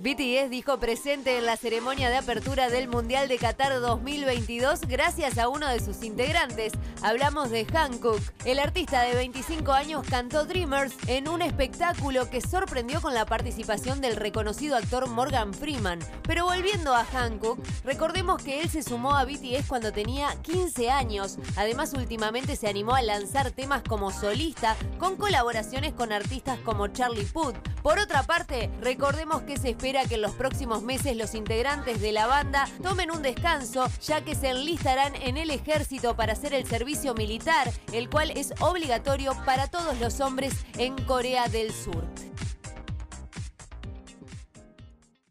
BTS dijo presente en la ceremonia de apertura del Mundial de Qatar 2022 gracias a uno de sus integrantes. Hablamos de Hankook. El artista de 25 años cantó Dreamers en un espectáculo que sorprendió con la participación del reconocido actor Morgan Freeman. Pero volviendo a Hankook, recordemos que él se sumó a BTS cuando tenía 15 años. Además, últimamente se animó a lanzar temas como solista con colaboraciones con artistas como Charlie Puth. Por otra parte, recordemos que se espera que en los próximos meses los integrantes de la banda tomen un descanso, ya que se enlistarán en el ejército para hacer el servicio militar, el cual es obligatorio para todos los hombres en Corea del Sur.